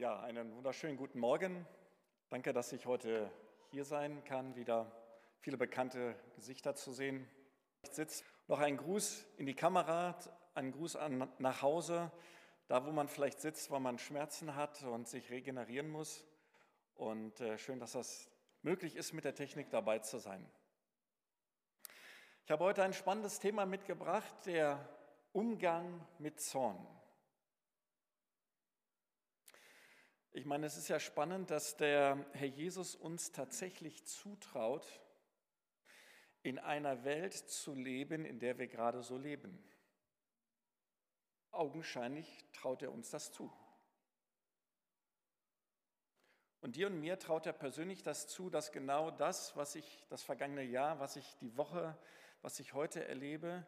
Ja, einen wunderschönen guten Morgen. Danke, dass ich heute hier sein kann, wieder viele bekannte Gesichter zu sehen. Ich sitze noch ein Gruß in die Kamera, ein Gruß an, nach Hause, da wo man vielleicht sitzt, weil man Schmerzen hat und sich regenerieren muss. Und äh, schön, dass das möglich ist, mit der Technik dabei zu sein. Ich habe heute ein spannendes Thema mitgebracht, der Umgang mit Zorn. Ich meine, es ist ja spannend, dass der Herr Jesus uns tatsächlich zutraut, in einer Welt zu leben, in der wir gerade so leben. Augenscheinlich traut er uns das zu. Und dir und mir traut er persönlich das zu, dass genau das, was ich das vergangene Jahr, was ich die Woche, was ich heute erlebe,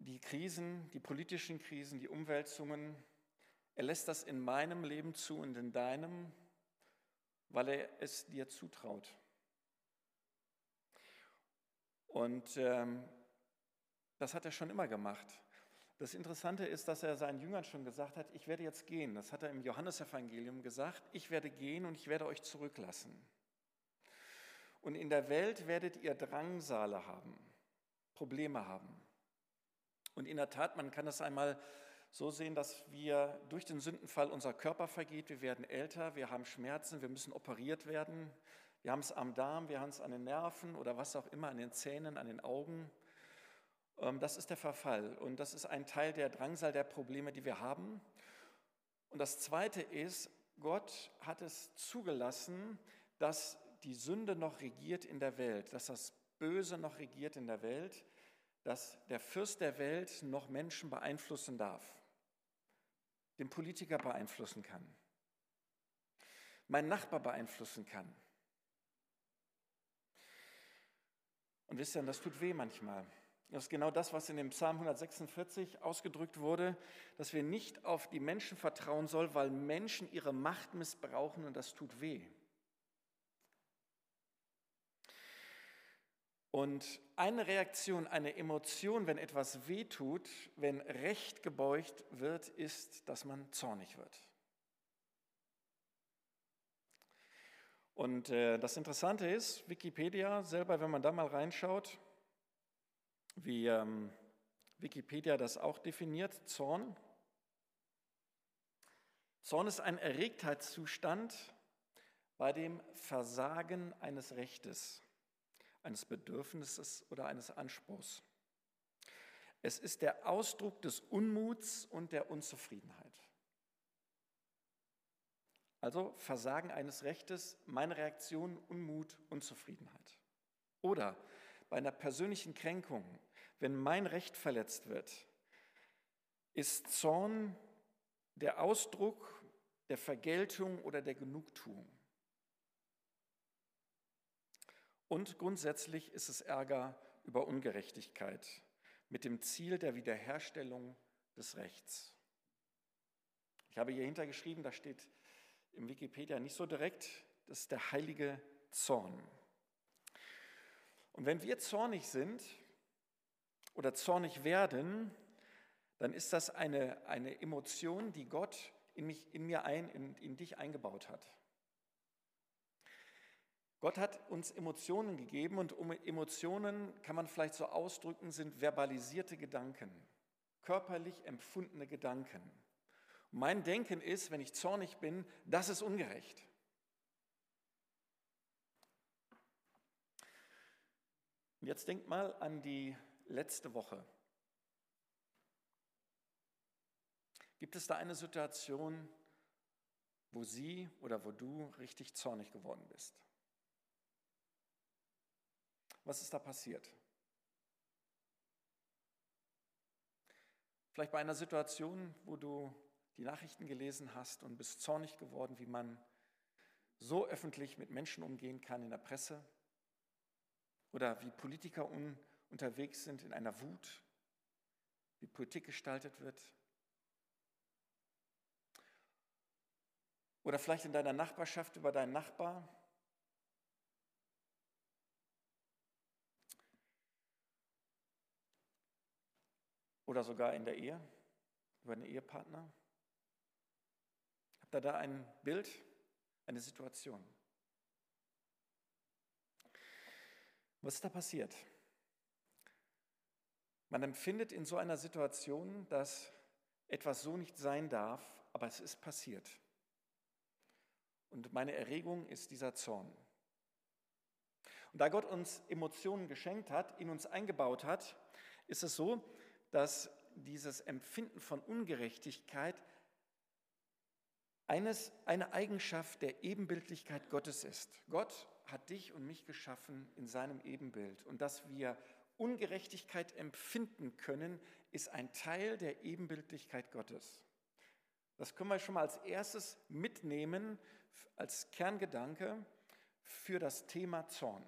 die Krisen, die politischen Krisen, die Umwälzungen, er lässt das in meinem Leben zu und in deinem, weil er es dir zutraut. Und ähm, das hat er schon immer gemacht. Das Interessante ist, dass er seinen Jüngern schon gesagt hat, ich werde jetzt gehen. Das hat er im Johannesevangelium gesagt, ich werde gehen und ich werde euch zurücklassen. Und in der Welt werdet ihr Drangsale haben, Probleme haben. Und in der Tat, man kann das einmal so sehen, dass wir durch den Sündenfall unser Körper vergeht, wir werden älter, wir haben Schmerzen, wir müssen operiert werden, wir haben es am Darm, wir haben es an den Nerven oder was auch immer, an den Zähnen, an den Augen. Ähm, das ist der Verfall und das ist ein Teil der Drangsal der Probleme, die wir haben. Und das Zweite ist, Gott hat es zugelassen, dass die Sünde noch regiert in der Welt, dass das Böse noch regiert in der Welt, dass der Fürst der Welt noch Menschen beeinflussen darf den Politiker beeinflussen kann, meinen Nachbar beeinflussen kann. Und wisst ihr, das tut weh manchmal. Das ist genau das, was in dem Psalm 146 ausgedrückt wurde, dass wir nicht auf die Menschen vertrauen sollen, weil Menschen ihre Macht missbrauchen und das tut weh. Und eine Reaktion, eine Emotion, wenn etwas wehtut, wenn Recht gebeugt wird, ist, dass man zornig wird. Und äh, das Interessante ist, Wikipedia selber, wenn man da mal reinschaut, wie ähm, Wikipedia das auch definiert, Zorn. Zorn ist ein Erregtheitszustand bei dem Versagen eines Rechtes eines Bedürfnisses oder eines Anspruchs. Es ist der Ausdruck des Unmuts und der Unzufriedenheit. Also Versagen eines Rechtes, meine Reaktion Unmut, Unzufriedenheit. Oder bei einer persönlichen Kränkung, wenn mein Recht verletzt wird, ist Zorn der Ausdruck der Vergeltung oder der Genugtuung. Und grundsätzlich ist es Ärger über Ungerechtigkeit mit dem Ziel der Wiederherstellung des Rechts. Ich habe hier hintergeschrieben, da steht im Wikipedia nicht so direkt, das ist der heilige Zorn. Und wenn wir zornig sind oder zornig werden, dann ist das eine, eine Emotion, die Gott in, mich, in mir ein, in, in dich eingebaut hat. Gott hat uns Emotionen gegeben und um Emotionen kann man vielleicht so ausdrücken, sind verbalisierte Gedanken, körperlich empfundene Gedanken. Mein Denken ist, wenn ich zornig bin, das ist ungerecht. Jetzt denkt mal an die letzte Woche. Gibt es da eine Situation, wo sie oder wo du richtig zornig geworden bist? Was ist da passiert? Vielleicht bei einer Situation, wo du die Nachrichten gelesen hast und bist zornig geworden, wie man so öffentlich mit Menschen umgehen kann in der Presse oder wie Politiker un unterwegs sind in einer Wut, wie Politik gestaltet wird. Oder vielleicht in deiner Nachbarschaft über deinen Nachbar, Oder sogar in der Ehe, über den Ehepartner. Habt ihr da ein Bild, eine Situation? Was ist da passiert? Man empfindet in so einer Situation, dass etwas so nicht sein darf, aber es ist passiert. Und meine Erregung ist dieser Zorn. Und da Gott uns Emotionen geschenkt hat, in uns eingebaut hat, ist es so, dass dieses Empfinden von Ungerechtigkeit eines, eine Eigenschaft der Ebenbildlichkeit Gottes ist. Gott hat dich und mich geschaffen in seinem Ebenbild. Und dass wir Ungerechtigkeit empfinden können, ist ein Teil der Ebenbildlichkeit Gottes. Das können wir schon mal als erstes mitnehmen als Kerngedanke für das Thema Zorn.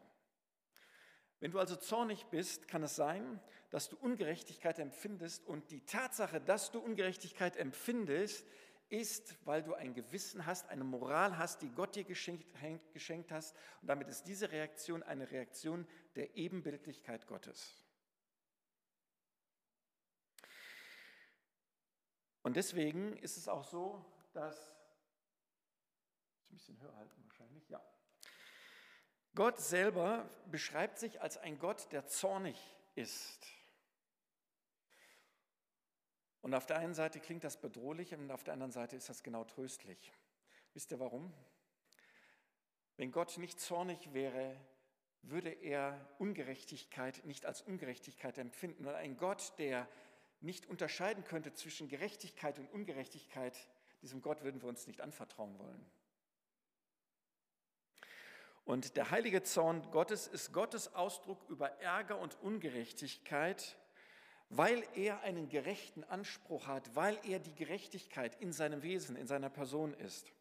Wenn du also zornig bist, kann es sein, dass du Ungerechtigkeit empfindest und die Tatsache, dass du Ungerechtigkeit empfindest, ist, weil du ein Gewissen hast, eine Moral hast, die Gott dir geschenkt, geschenkt hast. Und damit ist diese Reaktion eine Reaktion der Ebenbildlichkeit Gottes. Und deswegen ist es auch so, dass ein bisschen höher halten wahrscheinlich, ja. Gott selber beschreibt sich als ein Gott, der zornig ist. Und auf der einen Seite klingt das bedrohlich und auf der anderen Seite ist das genau tröstlich. Wisst ihr warum? Wenn Gott nicht zornig wäre, würde er Ungerechtigkeit nicht als Ungerechtigkeit empfinden. Und ein Gott, der nicht unterscheiden könnte zwischen Gerechtigkeit und Ungerechtigkeit, diesem Gott würden wir uns nicht anvertrauen wollen. Und der heilige Zorn Gottes ist Gottes Ausdruck über Ärger und Ungerechtigkeit, weil er einen gerechten Anspruch hat, weil er die Gerechtigkeit in seinem Wesen, in seiner Person ist.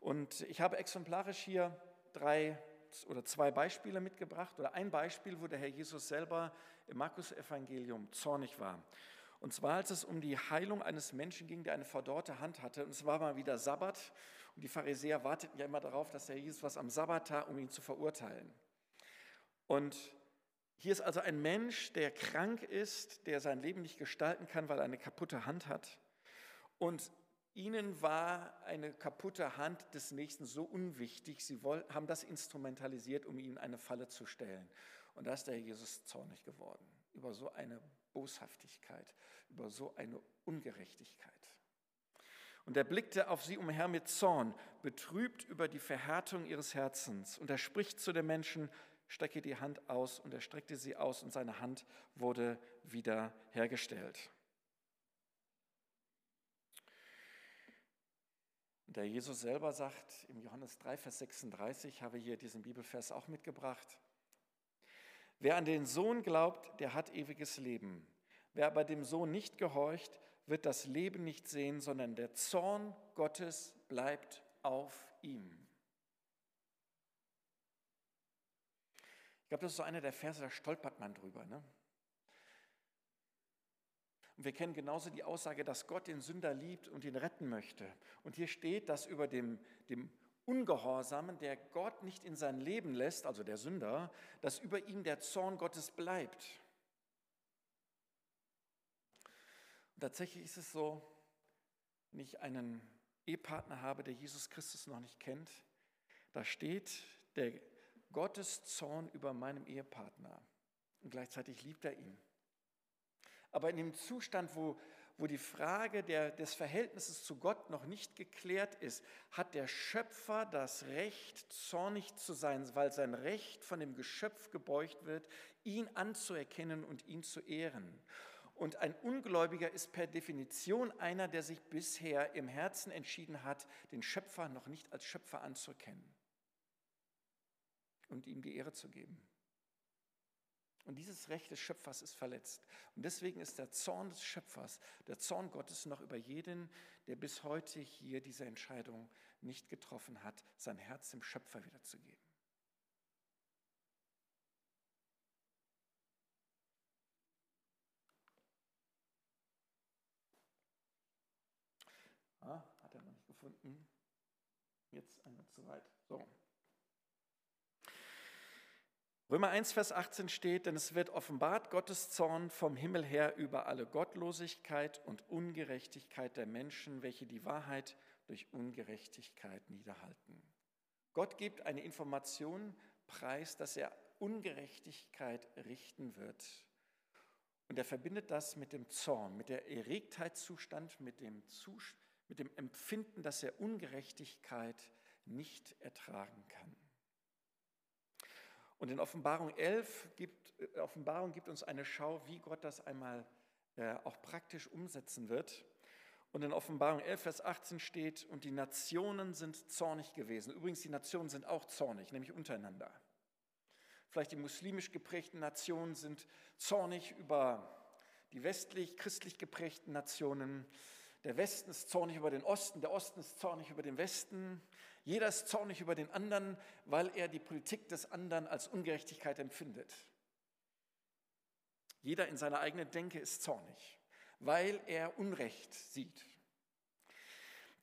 Und ich habe exemplarisch hier drei oder zwei Beispiele mitgebracht oder ein Beispiel, wo der Herr Jesus selber im Markus-Evangelium zornig war. Und zwar, als es um die Heilung eines Menschen ging, der eine verdorrte Hand hatte. Und es war mal wieder Sabbat und die Pharisäer warteten ja immer darauf, dass der Jesus was am Sabbat tat, um ihn zu verurteilen. Und hier ist also ein Mensch, der krank ist, der sein Leben nicht gestalten kann, weil er eine kaputte Hand hat. Und ihnen war eine kaputte Hand des Nächsten so unwichtig, sie haben das instrumentalisiert, um ihm eine Falle zu stellen. Und da ist der Jesus zornig geworden über so eine Boshaftigkeit, über so eine Ungerechtigkeit. Und er blickte auf sie umher mit Zorn, betrübt über die Verhärtung ihres Herzens. Und er spricht zu den Menschen, strecke die Hand aus. Und er streckte sie aus und seine Hand wurde wieder hergestellt. Der Jesus selber sagt im Johannes 3, Vers 36, habe hier diesen Bibelvers auch mitgebracht. Wer an den Sohn glaubt, der hat ewiges Leben. Wer aber dem Sohn nicht gehorcht, wird das Leben nicht sehen, sondern der Zorn Gottes bleibt auf ihm. Glaube, das ist so einer der Verse, da stolpert man drüber. Ne? Und wir kennen genauso die Aussage, dass Gott den Sünder liebt und ihn retten möchte. Und hier steht, dass über dem, dem Ungehorsamen, der Gott nicht in sein Leben lässt, also der Sünder, dass über ihm der Zorn Gottes bleibt. Und tatsächlich ist es so, wenn ich einen Ehepartner habe, der Jesus Christus noch nicht kennt, da steht der Gottes Zorn über meinem Ehepartner und gleichzeitig liebt er ihn. Aber in dem Zustand, wo, wo die Frage der, des Verhältnisses zu Gott noch nicht geklärt ist, hat der Schöpfer das Recht, zornig zu sein, weil sein Recht von dem Geschöpf gebeugt wird, ihn anzuerkennen und ihn zu ehren. Und ein Ungläubiger ist per Definition einer, der sich bisher im Herzen entschieden hat, den Schöpfer noch nicht als Schöpfer anzuerkennen und ihm die Ehre zu geben. Und dieses Recht des Schöpfers ist verletzt. Und deswegen ist der Zorn des Schöpfers, der Zorn Gottes noch über jeden, der bis heute hier diese Entscheidung nicht getroffen hat, sein Herz dem Schöpfer wiederzugeben. Ah, hat er noch nicht gefunden. Jetzt einmal zu weit. So. Römer 1, Vers 18 steht, denn es wird offenbart Gottes Zorn vom Himmel her über alle Gottlosigkeit und Ungerechtigkeit der Menschen, welche die Wahrheit durch Ungerechtigkeit niederhalten. Gott gibt eine Information preis, dass er Ungerechtigkeit richten wird. Und er verbindet das mit dem Zorn, mit der Erregtheitszustand, mit dem, Zus mit dem Empfinden, dass er Ungerechtigkeit nicht ertragen kann. Und in Offenbarung 11 gibt, äh, Offenbarung gibt uns eine Schau, wie Gott das einmal äh, auch praktisch umsetzen wird. Und in Offenbarung 11, Vers 18 steht, und die Nationen sind zornig gewesen. Übrigens, die Nationen sind auch zornig, nämlich untereinander. Vielleicht die muslimisch geprägten Nationen sind zornig über die westlich-christlich geprägten Nationen. Der Westen ist zornig über den Osten, der Osten ist zornig über den Westen. Jeder ist zornig über den anderen, weil er die Politik des anderen als Ungerechtigkeit empfindet. Jeder in seiner eigenen Denke ist zornig, weil er Unrecht sieht.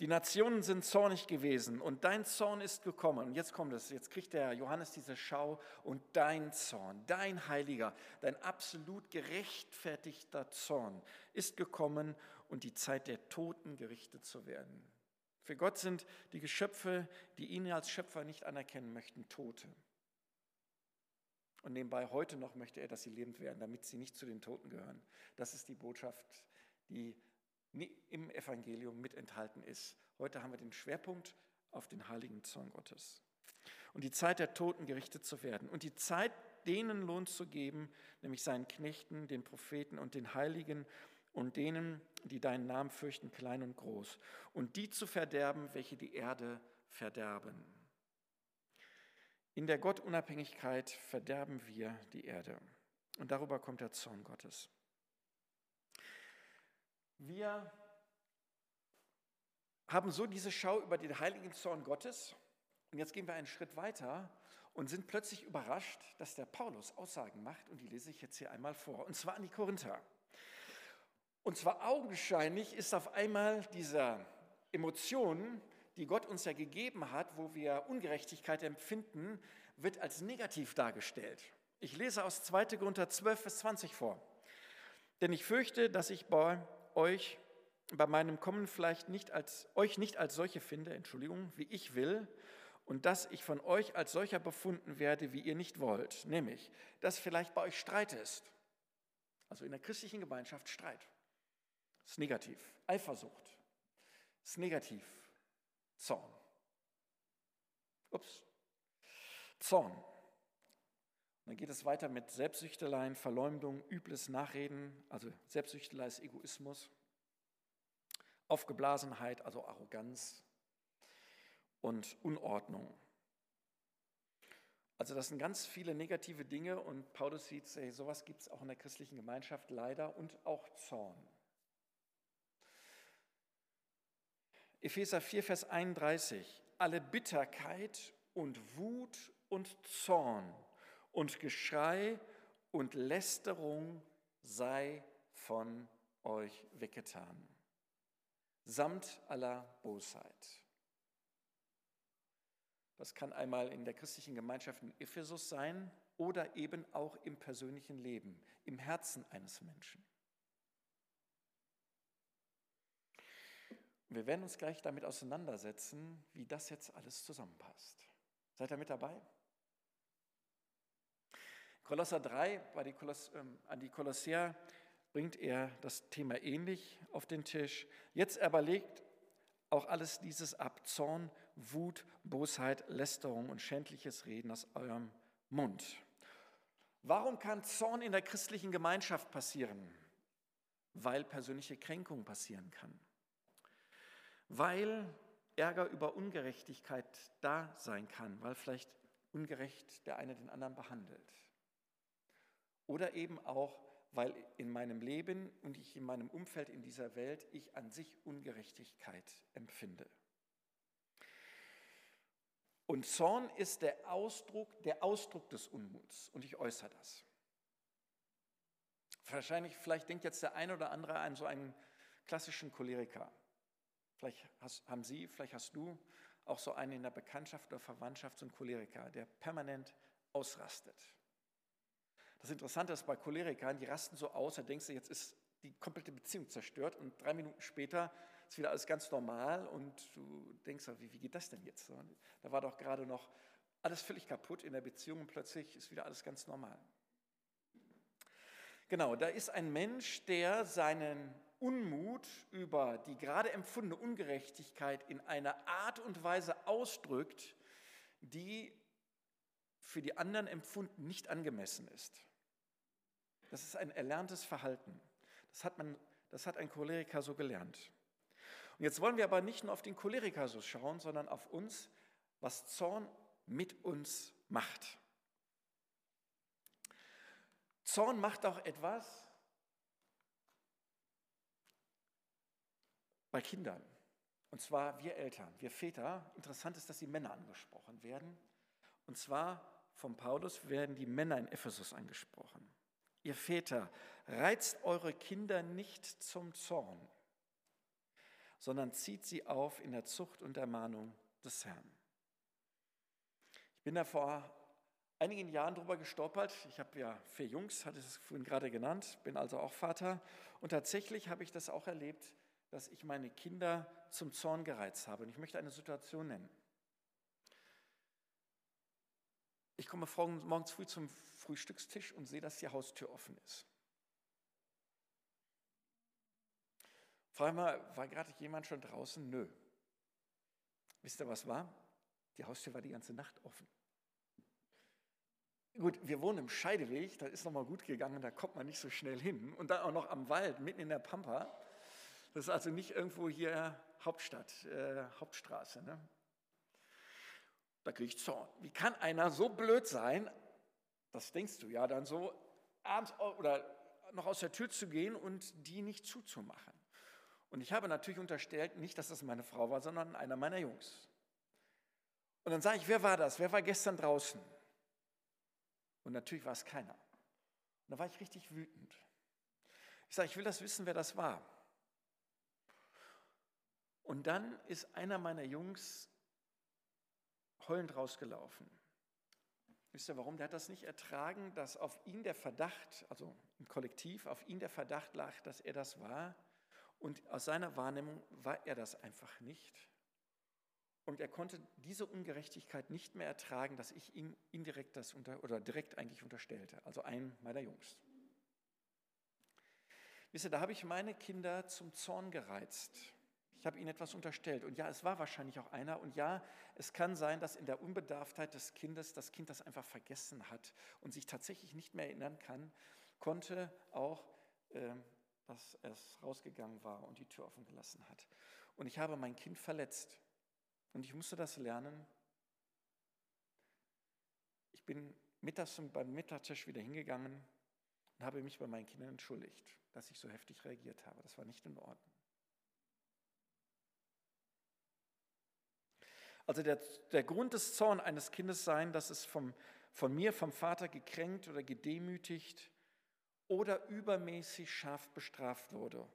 Die Nationen sind zornig gewesen und dein Zorn ist gekommen. Und jetzt kommt es, jetzt kriegt der Johannes diese Schau und dein Zorn, dein heiliger, dein absolut gerechtfertigter Zorn ist gekommen und die Zeit der Toten gerichtet zu werden. Für Gott sind die Geschöpfe, die ihn als Schöpfer nicht anerkennen möchten, Tote. Und nebenbei heute noch möchte er, dass sie lebend werden, damit sie nicht zu den Toten gehören. Das ist die Botschaft, die im Evangelium mit enthalten ist. Heute haben wir den Schwerpunkt auf den heiligen Zorn Gottes. Und die Zeit der Toten gerichtet zu werden und die Zeit denen Lohn zu geben, nämlich seinen Knechten, den Propheten und den Heiligen und denen, die deinen Namen fürchten, klein und groß, und die zu verderben, welche die Erde verderben. In der Gottunabhängigkeit verderben wir die Erde. Und darüber kommt der Zorn Gottes. Wir haben so diese Schau über den heiligen Zorn Gottes. Und jetzt gehen wir einen Schritt weiter und sind plötzlich überrascht, dass der Paulus Aussagen macht. Und die lese ich jetzt hier einmal vor. Und zwar an die Korinther. Und zwar augenscheinlich ist auf einmal diese Emotion, die Gott uns ja gegeben hat, wo wir Ungerechtigkeit empfinden, wird als negativ dargestellt. Ich lese aus 2. Korinther 12, Vers 20 vor. Denn ich fürchte, dass ich bei euch bei meinem Kommen vielleicht nicht als, euch nicht als solche finde, Entschuldigung, wie ich will, und dass ich von euch als solcher befunden werde, wie ihr nicht wollt, nämlich, dass vielleicht bei euch Streit ist. Also in der christlichen Gemeinschaft Streit. Ist negativ. Eifersucht. Ist negativ. Zorn. Ups. Zorn. Dann geht es weiter mit Selbstsüchteleien, Verleumdung, übles Nachreden, also Selbstsüchtelei ist Egoismus, Aufgeblasenheit, also Arroganz und Unordnung. Also das sind ganz viele negative Dinge und Paulus sieht, hey, sowas gibt es auch in der christlichen Gemeinschaft leider und auch Zorn. Epheser 4, Vers 31. Alle Bitterkeit und Wut und Zorn und Geschrei und Lästerung sei von euch weggetan, samt aller Bosheit. Das kann einmal in der christlichen Gemeinschaft in Ephesus sein oder eben auch im persönlichen Leben, im Herzen eines Menschen. Wir werden uns gleich damit auseinandersetzen, wie das jetzt alles zusammenpasst. Seid ihr mit dabei? Kolosser 3, bei die Koloss, ähm, an die Kolosser bringt er das Thema ähnlich auf den Tisch. Jetzt aber legt auch alles dieses ab, Zorn, Wut, Bosheit, Lästerung und schändliches Reden aus eurem Mund. Warum kann Zorn in der christlichen Gemeinschaft passieren? Weil persönliche Kränkung passieren kann weil Ärger über Ungerechtigkeit da sein kann, weil vielleicht ungerecht der eine den anderen behandelt. Oder eben auch, weil in meinem Leben und ich in meinem Umfeld in dieser Welt ich an sich Ungerechtigkeit empfinde. Und Zorn ist der Ausdruck, der Ausdruck des Unmuts und ich äußere das. Wahrscheinlich, vielleicht denkt jetzt der eine oder andere an so einen klassischen Choleriker. Vielleicht hast, haben Sie, vielleicht hast du auch so einen in der Bekanntschaft oder Verwandtschaft, so einen Choleriker, der permanent ausrastet. Das Interessante ist bei Cholerikern, die rasten so aus, da denkst du, jetzt ist die komplette Beziehung zerstört und drei Minuten später ist wieder alles ganz normal und du denkst, wie, wie geht das denn jetzt? Da war doch gerade noch alles völlig kaputt in der Beziehung und plötzlich ist wieder alles ganz normal. Genau, da ist ein Mensch, der seinen Unmut über die gerade empfundene Ungerechtigkeit in einer Art und Weise ausdrückt, die für die anderen empfunden nicht angemessen ist. Das ist ein erlerntes Verhalten. Das hat, man, das hat ein Choleriker so gelernt. Und jetzt wollen wir aber nicht nur auf den Choleriker so schauen, sondern auf uns, was Zorn mit uns macht. Zorn macht auch etwas bei Kindern. Und zwar wir Eltern, wir Väter. Interessant ist, dass die Männer angesprochen werden. Und zwar von Paulus werden die Männer in Ephesus angesprochen. Ihr Väter, reizt eure Kinder nicht zum Zorn, sondern zieht sie auf in der Zucht und Ermahnung des Herrn. Ich bin da vor einigen Jahren drüber gestolpert. Ich habe ja vier Jungs, hatte es vorhin gerade genannt, bin also auch Vater. Und tatsächlich habe ich das auch erlebt, dass ich meine Kinder zum Zorn gereizt habe. Und ich möchte eine Situation nennen. Ich komme morgens früh zum Frühstückstisch und sehe, dass die Haustür offen ist. Frage mal, war gerade jemand schon draußen? Nö. Wisst ihr, was war? Die Haustür war die ganze Nacht offen. Gut, wir wohnen im Scheideweg, da ist nochmal gut gegangen, da kommt man nicht so schnell hin. Und dann auch noch am Wald, mitten in der Pampa. Das ist also nicht irgendwo hier Hauptstadt, äh, Hauptstraße. Ne? Da kriege ich Zorn. Wie kann einer so blöd sein, das denkst du ja dann so, abends oder noch aus der Tür zu gehen und die nicht zuzumachen. Und ich habe natürlich unterstellt, nicht, dass das meine Frau war, sondern einer meiner Jungs. Und dann sage ich, wer war das? Wer war gestern draußen? Und natürlich war es keiner. Und da war ich richtig wütend. Ich sage, ich will das wissen, wer das war. Und dann ist einer meiner Jungs heulend rausgelaufen. Wisst ihr warum? Der hat das nicht ertragen, dass auf ihn der Verdacht, also im Kollektiv, auf ihn der Verdacht lag, dass er das war. Und aus seiner Wahrnehmung war er das einfach nicht. Und er konnte diese Ungerechtigkeit nicht mehr ertragen, dass ich ihm indirekt das unter, oder direkt eigentlich unterstellte, also einen meiner Jungs. Wisst ihr, da habe ich meine Kinder zum Zorn gereizt. Ich habe ihnen etwas unterstellt. Und ja, es war wahrscheinlich auch einer. Und ja, es kann sein, dass in der Unbedarftheit des Kindes das Kind das einfach vergessen hat und sich tatsächlich nicht mehr erinnern kann, konnte auch, äh, dass es rausgegangen war und die Tür offen gelassen hat. Und ich habe mein Kind verletzt. Und ich musste das lernen. Ich bin mittags beim Mittagstisch wieder hingegangen und habe mich bei meinen Kindern entschuldigt, dass ich so heftig reagiert habe. Das war nicht in Ordnung. Also der, der Grund des Zorns eines Kindes sein, dass es vom, von mir, vom Vater gekränkt oder gedemütigt oder übermäßig scharf bestraft wurde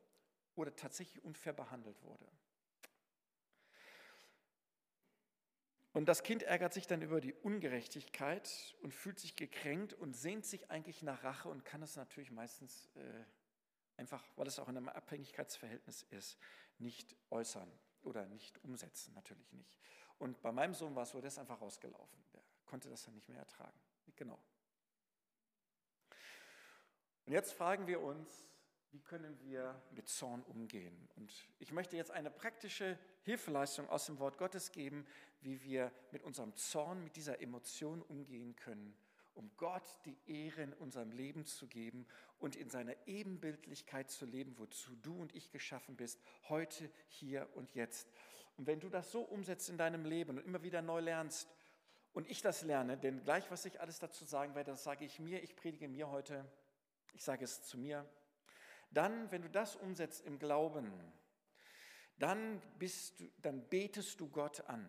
oder tatsächlich unfair behandelt wurde. Und das Kind ärgert sich dann über die Ungerechtigkeit und fühlt sich gekränkt und sehnt sich eigentlich nach Rache und kann es natürlich meistens äh, einfach, weil es auch in einem Abhängigkeitsverhältnis ist, nicht äußern oder nicht umsetzen, natürlich nicht. Und bei meinem Sohn war es so, der ist einfach rausgelaufen. Der konnte das dann nicht mehr ertragen. Genau. Und jetzt fragen wir uns, wie können wir mit Zorn umgehen? Und ich möchte jetzt eine praktische Hilfeleistung aus dem Wort Gottes geben, wie wir mit unserem Zorn, mit dieser Emotion umgehen können, um Gott die Ehre in unserem Leben zu geben und in seiner Ebenbildlichkeit zu leben, wozu du und ich geschaffen bist, heute, hier und jetzt. Und wenn du das so umsetzt in deinem Leben und immer wieder neu lernst, und ich das lerne, denn gleich, was ich alles dazu sagen werde, das sage ich mir, ich predige mir heute, ich sage es zu mir, dann, wenn du das umsetzt im Glauben, dann, bist du, dann betest du Gott an.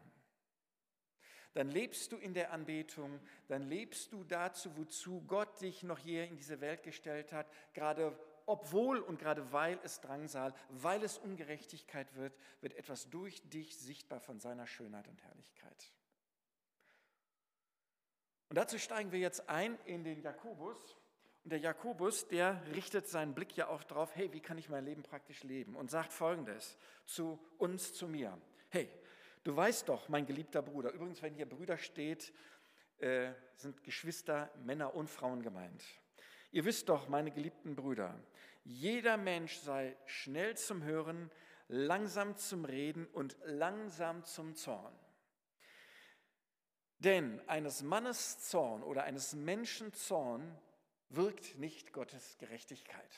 Dann lebst du in der Anbetung, dann lebst du dazu, wozu Gott dich noch hier in diese Welt gestellt hat, gerade obwohl und gerade weil es Drangsal, weil es Ungerechtigkeit wird, wird etwas durch dich sichtbar von seiner Schönheit und Herrlichkeit. Und dazu steigen wir jetzt ein in den Jakobus. Und der Jakobus, der richtet seinen Blick ja auch darauf, hey, wie kann ich mein Leben praktisch leben? Und sagt folgendes zu uns, zu mir. Hey, du weißt doch, mein geliebter Bruder, übrigens, wenn hier Brüder steht, äh, sind Geschwister, Männer und Frauen gemeint. Ihr wisst doch, meine geliebten Brüder, jeder Mensch sei schnell zum Hören, langsam zum Reden und langsam zum Zorn. Denn eines Mannes Zorn oder eines Menschen Zorn wirkt nicht Gottes Gerechtigkeit.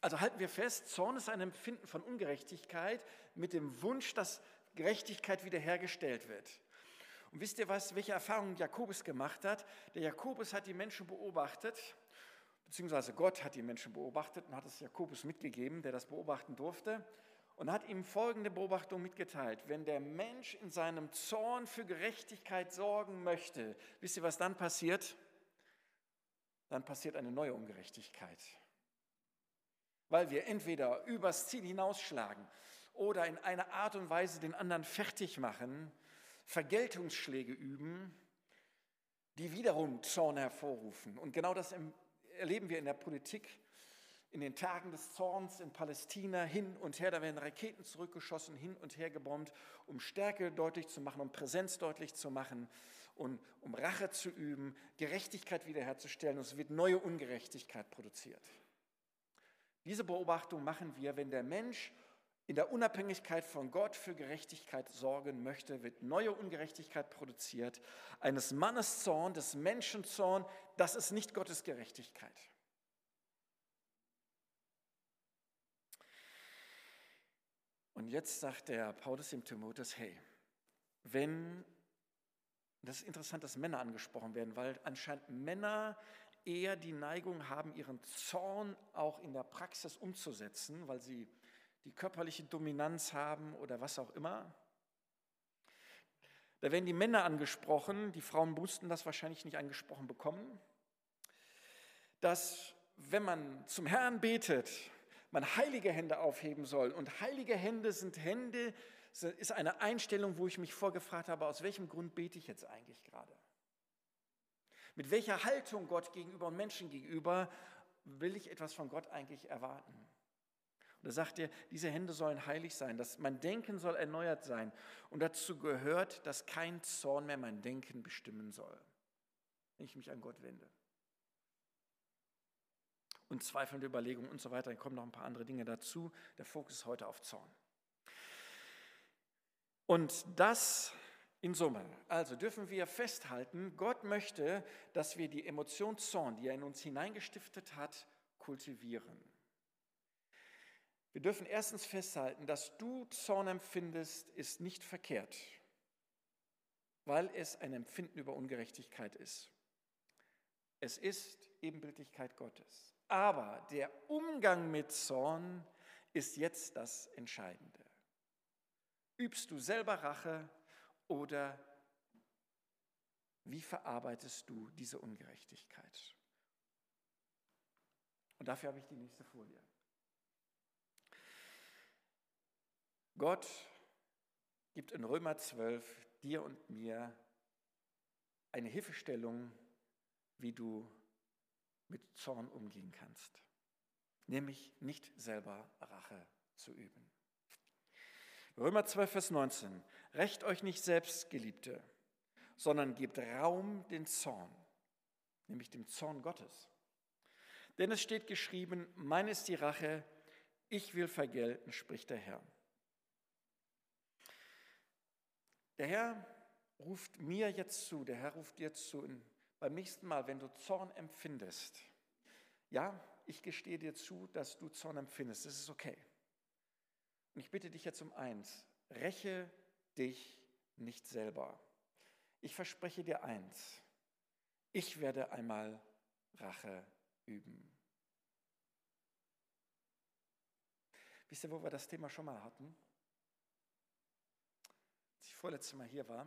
Also halten wir fest, Zorn ist ein Empfinden von Ungerechtigkeit mit dem Wunsch, dass Gerechtigkeit wiederhergestellt wird. Und wisst ihr was, welche Erfahrungen Jakobus gemacht hat? Der Jakobus hat die Menschen beobachtet, beziehungsweise Gott hat die Menschen beobachtet und hat es Jakobus mitgegeben, der das beobachten durfte und hat ihm folgende Beobachtung mitgeteilt. Wenn der Mensch in seinem Zorn für Gerechtigkeit sorgen möchte, wisst ihr, was dann passiert? Dann passiert eine neue Ungerechtigkeit. Weil wir entweder übers Ziel hinausschlagen oder in einer Art und Weise den anderen fertig machen, Vergeltungsschläge üben, die wiederum Zorn hervorrufen. Und genau das erleben wir in der Politik in den Tagen des Zorns in Palästina hin und her, da werden Raketen zurückgeschossen, hin und her gebombt, um Stärke deutlich zu machen, um Präsenz deutlich zu machen und um Rache zu üben, Gerechtigkeit wiederherzustellen und es wird neue Ungerechtigkeit produziert. Diese Beobachtung machen wir, wenn der Mensch in der Unabhängigkeit von Gott für Gerechtigkeit sorgen möchte, wird neue Ungerechtigkeit produziert. Eines Mannes Zorn, des Menschen Zorn, das ist nicht Gottes Gerechtigkeit. Und jetzt sagt der Paulus dem Timotheus, hey, wenn, das ist interessant, dass Männer angesprochen werden, weil anscheinend Männer eher die Neigung haben, ihren Zorn auch in der Praxis umzusetzen, weil sie die körperliche Dominanz haben oder was auch immer. Da werden die Männer angesprochen, die Frauen mussten das wahrscheinlich nicht angesprochen bekommen, dass wenn man zum Herrn betet, man heilige Hände aufheben soll. Und heilige Hände sind Hände, ist eine Einstellung, wo ich mich vorgefragt habe, aus welchem Grund bete ich jetzt eigentlich gerade? Mit welcher Haltung Gott gegenüber und Menschen gegenüber will ich etwas von Gott eigentlich erwarten? Und da sagt er, diese Hände sollen heilig sein, dass mein Denken soll erneuert sein. Und dazu gehört, dass kein Zorn mehr mein Denken bestimmen soll, wenn ich mich an Gott wende und zweifelnde Überlegungen und so weiter. Dann kommen noch ein paar andere Dinge dazu. Der Fokus ist heute auf Zorn. Und das in Summe. Also dürfen wir festhalten, Gott möchte, dass wir die Emotion Zorn, die er in uns hineingestiftet hat, kultivieren. Wir dürfen erstens festhalten, dass du Zorn empfindest, ist nicht verkehrt, weil es ein Empfinden über Ungerechtigkeit ist. Es ist Ebenbildlichkeit Gottes. Aber der Umgang mit Zorn ist jetzt das Entscheidende. Übst du selber Rache oder wie verarbeitest du diese Ungerechtigkeit? Und dafür habe ich die nächste Folie. Gott gibt in Römer 12 dir und mir eine Hilfestellung, wie du mit Zorn umgehen kannst, nämlich nicht selber Rache zu üben. Römer 12, Vers 19. Recht euch nicht selbst, Geliebte, sondern gebt Raum den Zorn, nämlich dem Zorn Gottes. Denn es steht geschrieben, mein ist die Rache, ich will vergelten, spricht der Herr. Der Herr ruft mir jetzt zu, der Herr ruft dir zu beim nächsten Mal, wenn du Zorn empfindest, ja, ich gestehe dir zu, dass du Zorn empfindest, das ist okay. Und ich bitte dich jetzt um eins, räche dich nicht selber. Ich verspreche dir eins, ich werde einmal Rache üben. Wisst ihr, wo wir das Thema schon mal hatten? Vorletztes Mal hier war,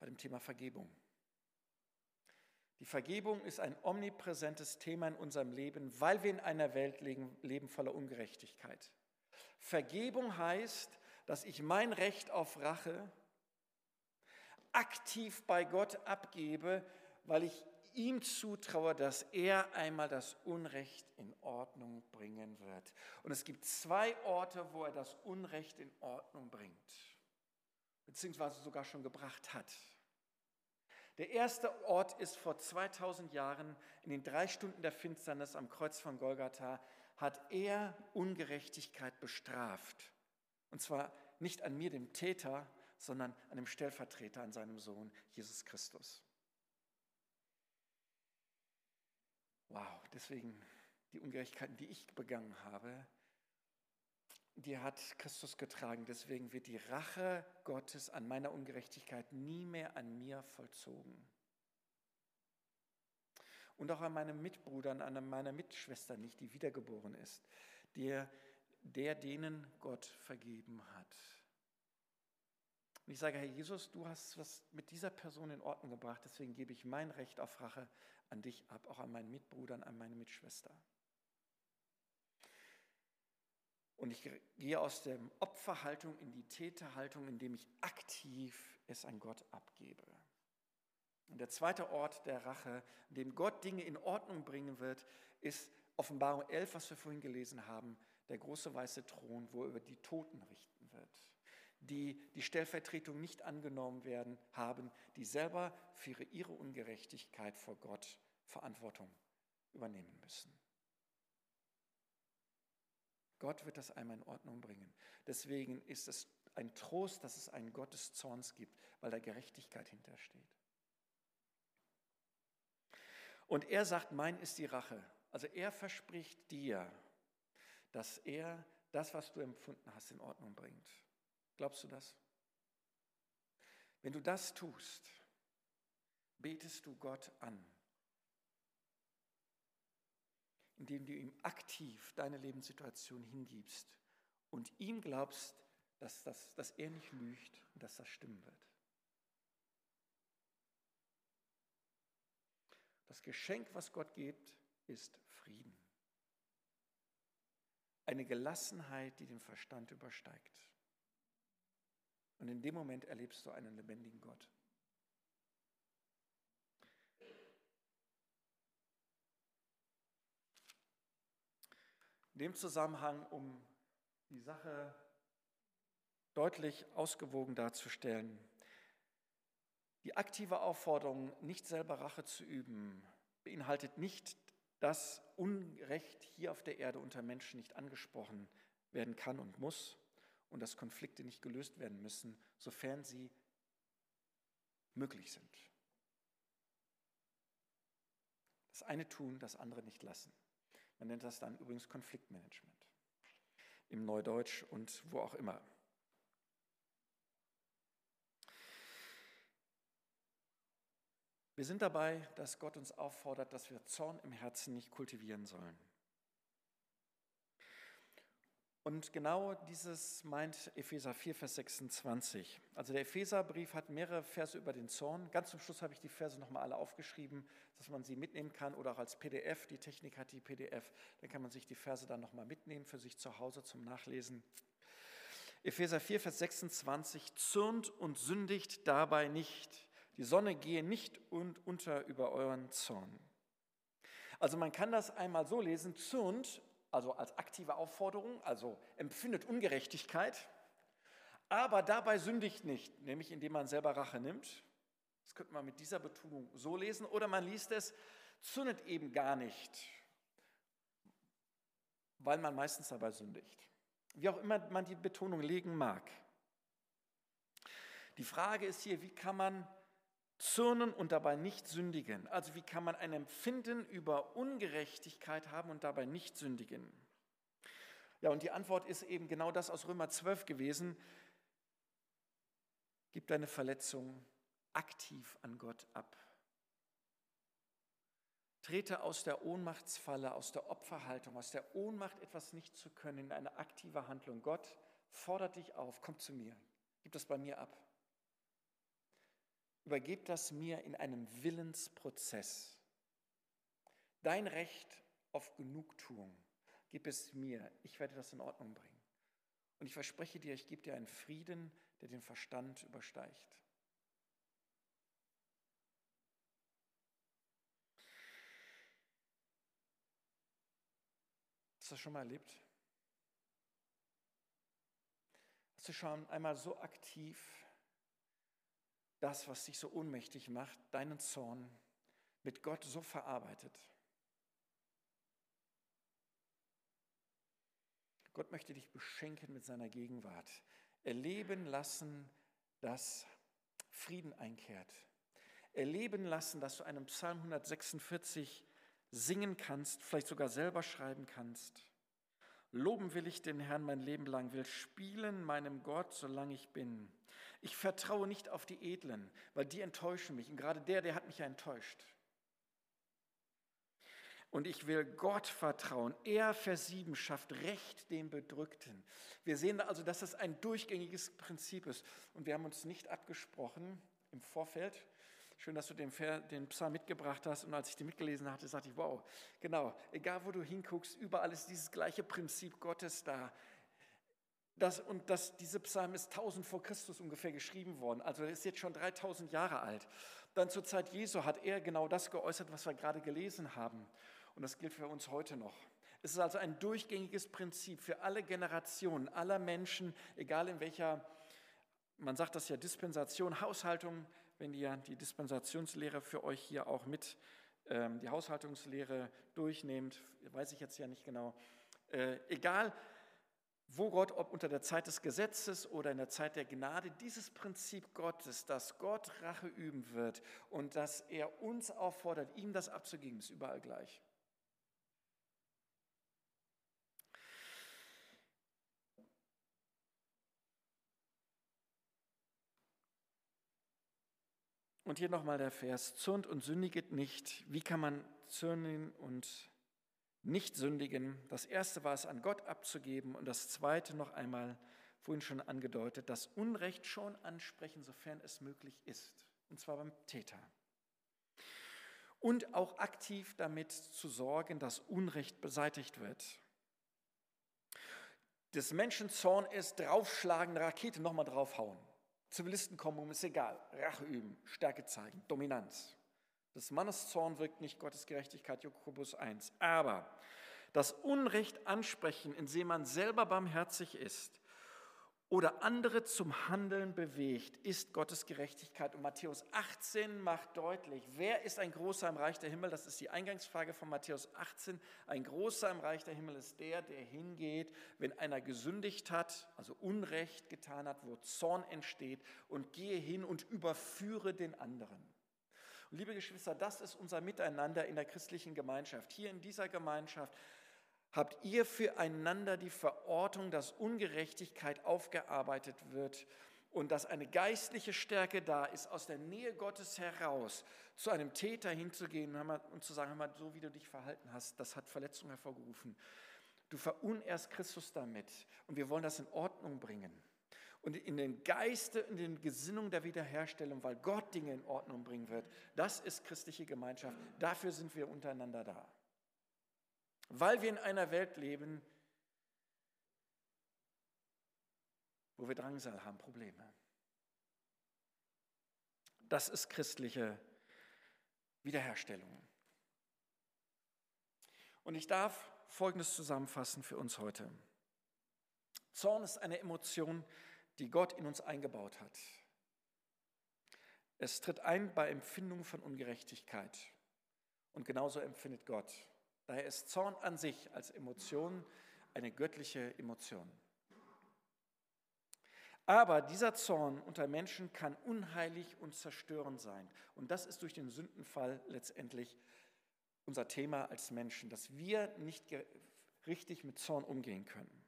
bei dem Thema Vergebung. Die Vergebung ist ein omnipräsentes Thema in unserem Leben, weil wir in einer Welt leben voller Ungerechtigkeit. Vergebung heißt, dass ich mein Recht auf Rache aktiv bei Gott abgebe, weil ich ihm zutraue, dass er einmal das Unrecht in Ordnung bringen wird. Und es gibt zwei Orte, wo er das Unrecht in Ordnung bringt, beziehungsweise sogar schon gebracht hat. Der erste Ort ist vor 2000 Jahren in den drei Stunden der Finsternis am Kreuz von Golgatha, hat er Ungerechtigkeit bestraft. Und zwar nicht an mir, dem Täter, sondern an dem Stellvertreter, an seinem Sohn Jesus Christus. Wow, deswegen die Ungerechtigkeiten, die ich begangen habe, die hat Christus getragen. Deswegen wird die Rache Gottes an meiner Ungerechtigkeit nie mehr an mir vollzogen. Und auch an meinem Mitbruder, an meiner Mitschwester nicht, die wiedergeboren ist, der, der denen Gott vergeben hat. Und ich sage, Herr Jesus, du hast was mit dieser Person in Ordnung gebracht, deswegen gebe ich mein Recht auf Rache an dich ab, auch an meinen Mitbruder, an meine Mitschwester. Und ich gehe aus der Opferhaltung in die Täterhaltung, indem ich aktiv es an Gott abgebe. Und der zweite Ort der Rache, in dem Gott Dinge in Ordnung bringen wird, ist Offenbarung 11, was wir vorhin gelesen haben, der große weiße Thron, wo er über die Toten richten wird, die die Stellvertretung nicht angenommen werden haben, die selber für ihre Ungerechtigkeit vor Gott Verantwortung übernehmen müssen. Gott wird das einmal in Ordnung bringen. Deswegen ist es ein Trost, dass es einen Gott des Zorns gibt, weil da Gerechtigkeit hintersteht. Und er sagt, mein ist die Rache. Also er verspricht dir, dass er das, was du empfunden hast, in Ordnung bringt. Glaubst du das? Wenn du das tust, betest du Gott an indem du ihm aktiv deine Lebenssituation hingibst und ihm glaubst, dass, das, dass er nicht lügt und dass das stimmen wird. Das Geschenk, was Gott gibt, ist Frieden. Eine Gelassenheit, die den Verstand übersteigt. Und in dem Moment erlebst du einen lebendigen Gott. In dem Zusammenhang, um die Sache deutlich ausgewogen darzustellen, die aktive Aufforderung, nicht selber Rache zu üben, beinhaltet nicht, dass Unrecht hier auf der Erde unter Menschen nicht angesprochen werden kann und muss und dass Konflikte nicht gelöst werden müssen, sofern sie möglich sind. Das eine tun, das andere nicht lassen. Man nennt das dann übrigens Konfliktmanagement im Neudeutsch und wo auch immer. Wir sind dabei, dass Gott uns auffordert, dass wir Zorn im Herzen nicht kultivieren sollen. Und genau dieses meint Epheser 4, Vers 26. Also der Epheserbrief hat mehrere Verse über den Zorn. Ganz zum Schluss habe ich die Verse nochmal alle aufgeschrieben, dass man sie mitnehmen kann oder auch als PDF. Die Technik hat die PDF. Dann kann man sich die Verse dann nochmal mitnehmen für sich zu Hause zum Nachlesen. Epheser 4, Vers 26. Zürnt und sündigt dabei nicht. Die Sonne gehe nicht unter über euren Zorn. Also man kann das einmal so lesen, zürnt also als aktive Aufforderung, also empfindet Ungerechtigkeit, aber dabei sündigt nicht, nämlich indem man selber Rache nimmt. Das könnte man mit dieser Betonung so lesen, oder man liest es, zündet eben gar nicht, weil man meistens dabei sündigt. Wie auch immer man die Betonung legen mag. Die Frage ist hier, wie kann man zürnen und dabei nicht sündigen. Also wie kann man ein Empfinden über Ungerechtigkeit haben und dabei nicht sündigen? Ja, und die Antwort ist eben genau das aus Römer 12 gewesen. Gib deine Verletzung aktiv an Gott ab. Trete aus der Ohnmachtsfalle, aus der Opferhaltung, aus der Ohnmacht etwas nicht zu können in eine aktive Handlung. Gott fordert dich auf, komm zu mir, gib das bei mir ab übergib das mir in einem Willensprozess. Dein Recht auf Genugtuung, gib es mir, ich werde das in Ordnung bringen. Und ich verspreche dir, ich gebe dir einen Frieden, der den Verstand übersteigt. Hast du das schon mal erlebt? Hast du schon einmal so aktiv das, was dich so ohnmächtig macht, deinen Zorn mit Gott so verarbeitet? Gott möchte dich beschenken mit seiner Gegenwart. Erleben lassen, dass Frieden einkehrt. Erleben lassen, dass du einen Psalm 146 singen kannst, vielleicht sogar selber schreiben kannst. Loben will ich den Herrn mein Leben lang, will spielen meinem Gott, solange ich bin. Ich vertraue nicht auf die Edlen, weil die enttäuschen mich. Und gerade der, der hat mich ja enttäuscht. Und ich will Gott vertrauen. Er, Vers 7, schafft Recht dem Bedrückten. Wir sehen also, dass das ein durchgängiges Prinzip ist. Und wir haben uns nicht abgesprochen im Vorfeld. Schön, dass du den, den Psalm mitgebracht hast. Und als ich den mitgelesen hatte, sagte ich, wow, genau, egal wo du hinguckst, überall ist dieses gleiche Prinzip Gottes da. Das, und das, diese Psalm ist 1000 vor Christus ungefähr geschrieben worden. Also er ist jetzt schon 3000 Jahre alt. Dann zur Zeit Jesu hat er genau das geäußert, was wir gerade gelesen haben. Und das gilt für uns heute noch. Es ist also ein durchgängiges Prinzip für alle Generationen, aller Menschen, egal in welcher, man sagt das ja Dispensation, Haushaltung, wenn ihr die Dispensationslehre für euch hier auch mit, ähm, die Haushaltungslehre durchnehmt, weiß ich jetzt ja nicht genau. Äh, egal, wo Gott, ob unter der Zeit des Gesetzes oder in der Zeit der Gnade, dieses Prinzip Gottes, dass Gott Rache üben wird und dass er uns auffordert, ihm das abzugeben, ist überall gleich. Und hier nochmal der Vers, zürnt und sündiget nicht. Wie kann man zürnen und nicht sündigen? Das erste war es, an Gott abzugeben und das zweite noch einmal, vorhin schon angedeutet, das Unrecht schon ansprechen, sofern es möglich ist. Und zwar beim Täter. Und auch aktiv damit zu sorgen, dass Unrecht beseitigt wird. Des Menschen Zorn ist draufschlagen, Rakete nochmal draufhauen. Zivilisten kommen um, ist egal. Rache üben, Stärke zeigen, Dominanz. Des Mannes Zorn wirkt nicht Gottes Gerechtigkeit, Jakobus 1. Aber das Unrecht ansprechen, indem man selber barmherzig ist oder andere zum Handeln bewegt, ist Gottes Gerechtigkeit. Und Matthäus 18 macht deutlich, wer ist ein Großer im Reich der Himmel? Das ist die Eingangsfrage von Matthäus 18. Ein Großer im Reich der Himmel ist der, der hingeht, wenn einer gesündigt hat, also Unrecht getan hat, wo Zorn entsteht, und gehe hin und überführe den anderen. Und liebe Geschwister, das ist unser Miteinander in der christlichen Gemeinschaft. Hier in dieser Gemeinschaft habt ihr füreinander die Verortung, dass Ungerechtigkeit aufgearbeitet wird und dass eine geistliche Stärke da ist, aus der Nähe Gottes heraus zu einem Täter hinzugehen und zu sagen, so wie du dich verhalten hast, das hat Verletzung hervorgerufen. Du verunehrst Christus damit und wir wollen das in Ordnung bringen. Und in den Geiste, in den Gesinnungen der Wiederherstellung, weil Gott Dinge in Ordnung bringen wird, das ist christliche Gemeinschaft. Dafür sind wir untereinander da weil wir in einer Welt leben, wo wir Drangsal haben, Probleme. Das ist christliche Wiederherstellung. Und ich darf Folgendes zusammenfassen für uns heute. Zorn ist eine Emotion, die Gott in uns eingebaut hat. Es tritt ein bei Empfindung von Ungerechtigkeit. Und genauso empfindet Gott. Daher ist Zorn an sich als Emotion eine göttliche Emotion. Aber dieser Zorn unter Menschen kann unheilig und zerstörend sein. Und das ist durch den Sündenfall letztendlich unser Thema als Menschen, dass wir nicht richtig mit Zorn umgehen können.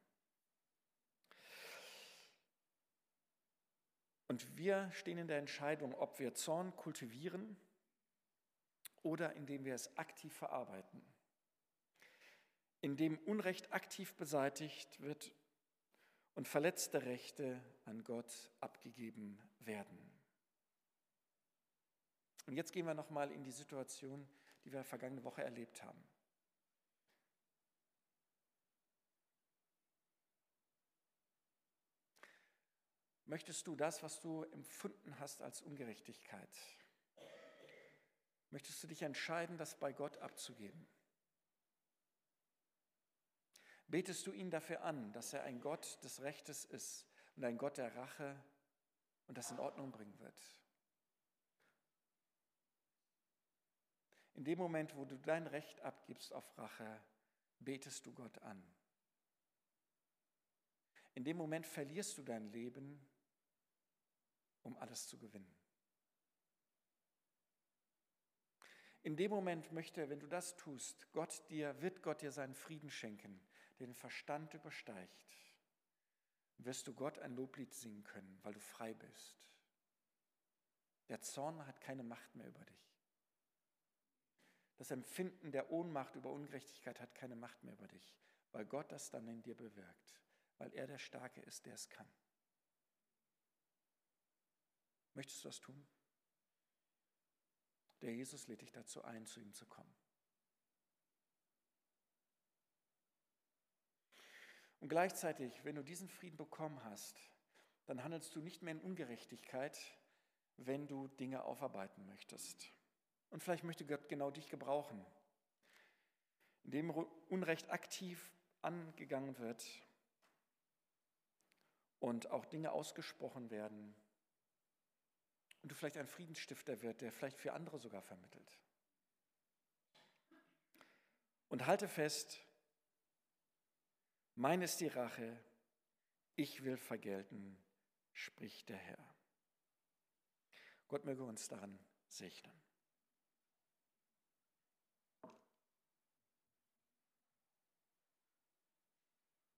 Und wir stehen in der Entscheidung, ob wir Zorn kultivieren oder indem wir es aktiv verarbeiten in dem Unrecht aktiv beseitigt wird und verletzte Rechte an Gott abgegeben werden. Und jetzt gehen wir nochmal in die Situation, die wir vergangene Woche erlebt haben. Möchtest du das, was du empfunden hast als Ungerechtigkeit, möchtest du dich entscheiden, das bei Gott abzugeben? Betest du ihn dafür an, dass er ein Gott des Rechtes ist und ein Gott der Rache und das in Ordnung bringen wird? In dem Moment, wo du dein Recht abgibst auf Rache, betest du Gott an. In dem Moment verlierst du dein Leben, um alles zu gewinnen. In dem Moment möchte, wenn du das tust, Gott dir, wird Gott dir seinen Frieden schenken, der den Verstand übersteigt. Wirst du Gott ein Loblied singen können, weil du frei bist. Der Zorn hat keine Macht mehr über dich. Das Empfinden der Ohnmacht über Ungerechtigkeit hat keine Macht mehr über dich, weil Gott das dann in dir bewirkt, weil er der Starke ist, der es kann. Möchtest du das tun? Der Jesus lädt dich dazu ein, zu ihm zu kommen. Und gleichzeitig, wenn du diesen Frieden bekommen hast, dann handelst du nicht mehr in Ungerechtigkeit, wenn du Dinge aufarbeiten möchtest. Und vielleicht möchte Gott genau dich gebrauchen, indem Unrecht aktiv angegangen wird und auch Dinge ausgesprochen werden und du vielleicht ein Friedensstifter wird, der vielleicht für andere sogar vermittelt. Und halte fest, mein ist die Rache, ich will vergelten, spricht der Herr. Gott möge uns daran segnen.